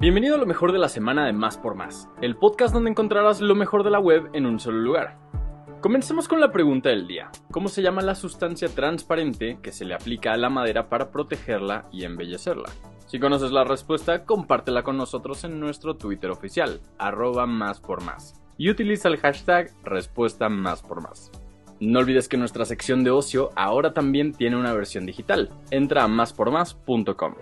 Bienvenido a lo mejor de la semana de Más por Más, el podcast donde encontrarás lo mejor de la web en un solo lugar. Comencemos con la pregunta del día. ¿Cómo se llama la sustancia transparente que se le aplica a la madera para protegerla y embellecerla? Si conoces la respuesta, compártela con nosotros en nuestro Twitter oficial, arroba más por más, y utiliza el hashtag respuesta más por más. No olvides que nuestra sección de ocio ahora también tiene una versión digital. Entra a máspormás.com.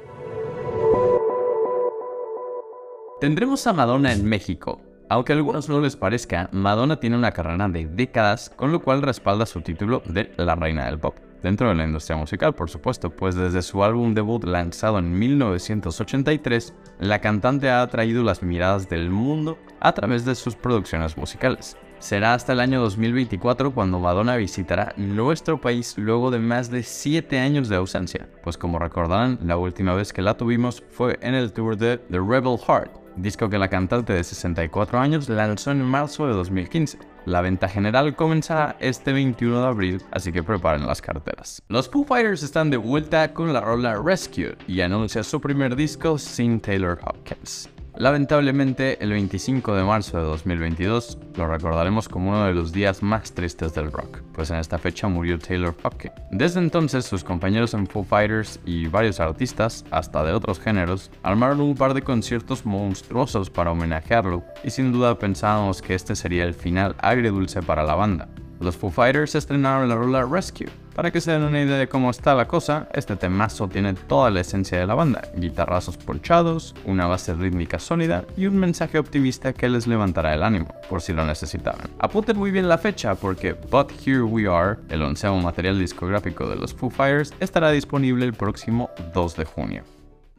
Tendremos a Madonna en México. Aunque a algunos no les parezca, Madonna tiene una carrera de décadas, con lo cual respalda su título de la reina del pop. Dentro de la industria musical, por supuesto, pues desde su álbum debut lanzado en 1983, la cantante ha atraído las miradas del mundo a través de sus producciones musicales. Será hasta el año 2024 cuando Madonna visitará nuestro país luego de más de 7 años de ausencia, pues como recordarán, la última vez que la tuvimos fue en el tour de The Rebel Heart, disco que la cantante de 64 años lanzó en marzo de 2015. La venta general comenzará este 21 de abril, así que preparen las carteras. Los Foo Fighters están de vuelta con la rola Rescue y anuncia su primer disco sin Taylor Hopkins. Lamentablemente, el 25 de marzo de 2022 lo recordaremos como uno de los días más tristes del rock, pues en esta fecha murió Taylor Hopkins. Desde entonces, sus compañeros en Foo Fighters y varios artistas, hasta de otros géneros, armaron un par de conciertos monstruosos para homenajearlo, y sin duda pensábamos que este sería el final agridulce para la banda. Los Foo Fighters estrenaron la rola Rescue. Para que se den una idea de cómo está la cosa, este temazo tiene toda la esencia de la banda, guitarrazos ponchados, una base rítmica sólida y un mensaje optimista que les levantará el ánimo, por si lo necesitaban. Apunten muy bien la fecha porque But Here We Are, el onceavo material discográfico de los Foo Fighters, estará disponible el próximo 2 de junio.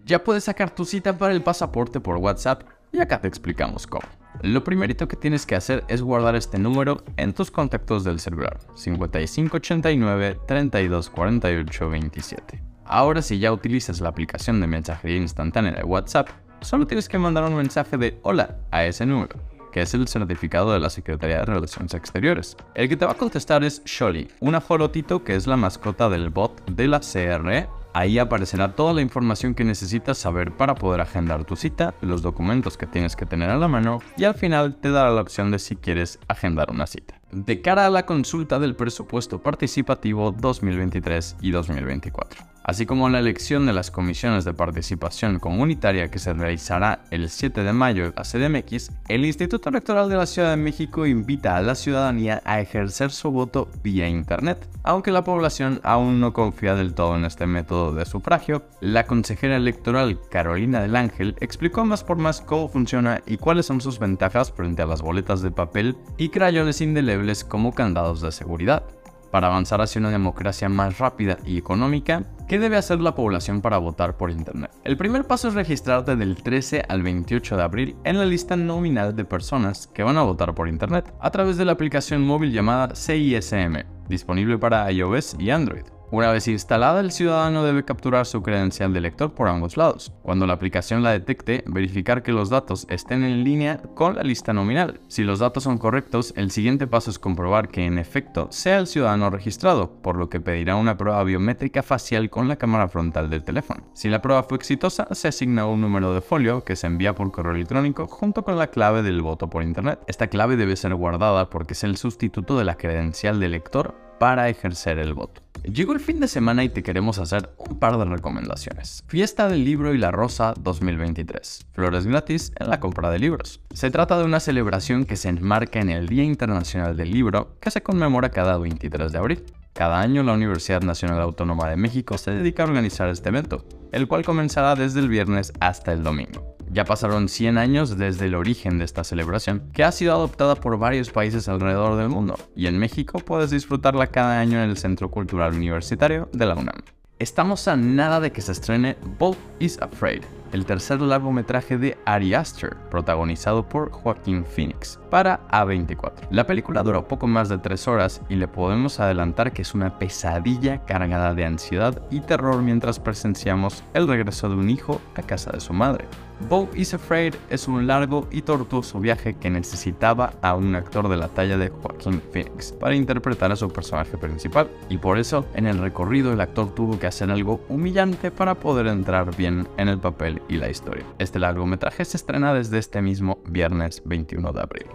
Ya puedes sacar tu cita para el pasaporte por WhatsApp y acá te explicamos cómo. Lo primerito que tienes que hacer es guardar este número en tus contactos del celular 5589 3248 27. Ahora si ya utilizas la aplicación de mensajería instantánea de WhatsApp, solo tienes que mandar un mensaje de hola a ese número, que es el certificado de la Secretaría de Relaciones Exteriores. El que te va a contestar es Sholly, una jorotito que es la mascota del bot de la CRE Ahí aparecerá toda la información que necesitas saber para poder agendar tu cita, los documentos que tienes que tener a la mano y al final te dará la opción de si quieres agendar una cita. De cara a la consulta del presupuesto participativo 2023 y 2024 así como la elección de las comisiones de participación comunitaria que se realizará el 7 de mayo a CDMX, el Instituto Electoral de la Ciudad de México invita a la ciudadanía a ejercer su voto vía Internet. Aunque la población aún no confía del todo en este método de sufragio, la consejera electoral Carolina del Ángel explicó más por más cómo funciona y cuáles son sus ventajas frente a las boletas de papel y crayones indelebles como candados de seguridad. Para avanzar hacia una democracia más rápida y económica, ¿qué debe hacer la población para votar por Internet? El primer paso es registrarte del 13 al 28 de abril en la lista nominal de personas que van a votar por Internet a través de la aplicación móvil llamada CISM, disponible para iOS y Android. Una vez instalada, el ciudadano debe capturar su credencial de lector por ambos lados. Cuando la aplicación la detecte, verificar que los datos estén en línea con la lista nominal. Si los datos son correctos, el siguiente paso es comprobar que en efecto sea el ciudadano registrado, por lo que pedirá una prueba biométrica facial con la cámara frontal del teléfono. Si la prueba fue exitosa, se asigna un número de folio que se envía por correo electrónico junto con la clave del voto por internet. Esta clave debe ser guardada porque es el sustituto de la credencial de lector para ejercer el voto. Llegó el fin de semana y te queremos hacer un par de recomendaciones. Fiesta del Libro y la Rosa 2023. Flores gratis en la compra de libros. Se trata de una celebración que se enmarca en el Día Internacional del Libro que se conmemora cada 23 de abril. Cada año la Universidad Nacional Autónoma de México se dedica a organizar este evento, el cual comenzará desde el viernes hasta el domingo. Ya pasaron 100 años desde el origen de esta celebración, que ha sido adoptada por varios países alrededor del mundo, y en México puedes disfrutarla cada año en el Centro Cultural Universitario de la UNAM. Estamos a nada de que se estrene Bob is Afraid, el tercer largometraje de Ari Aster, protagonizado por Joaquín Phoenix, para A24. La película dura poco más de 3 horas y le podemos adelantar que es una pesadilla cargada de ansiedad y terror mientras presenciamos el regreso de un hijo a casa de su madre. Beau is Afraid es un largo y tortuoso viaje que necesitaba a un actor de la talla de Joaquín Phoenix para interpretar a su personaje principal, y por eso en el recorrido el actor tuvo que hacer algo humillante para poder entrar bien en el papel y la historia. Este largometraje se estrena desde este mismo viernes 21 de abril.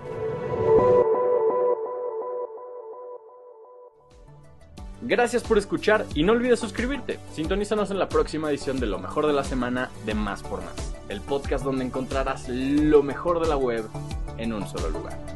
Gracias por escuchar y no olvides suscribirte. Sintonízanos en la próxima edición de Lo mejor de la semana de Más por Más, el podcast donde encontrarás lo mejor de la web en un solo lugar.